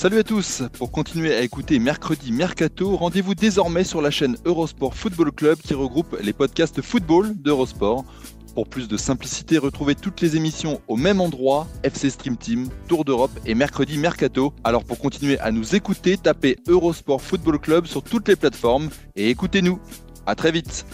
Salut à tous Pour continuer à écouter Mercredi Mercato, rendez-vous désormais sur la chaîne Eurosport Football Club qui regroupe les podcasts football d'Eurosport. Pour plus de simplicité, retrouvez toutes les émissions au même endroit, FC Stream Team, Tour d'Europe et Mercredi Mercato. Alors pour continuer à nous écouter, tapez Eurosport Football Club sur toutes les plateformes et écoutez-nous. À très vite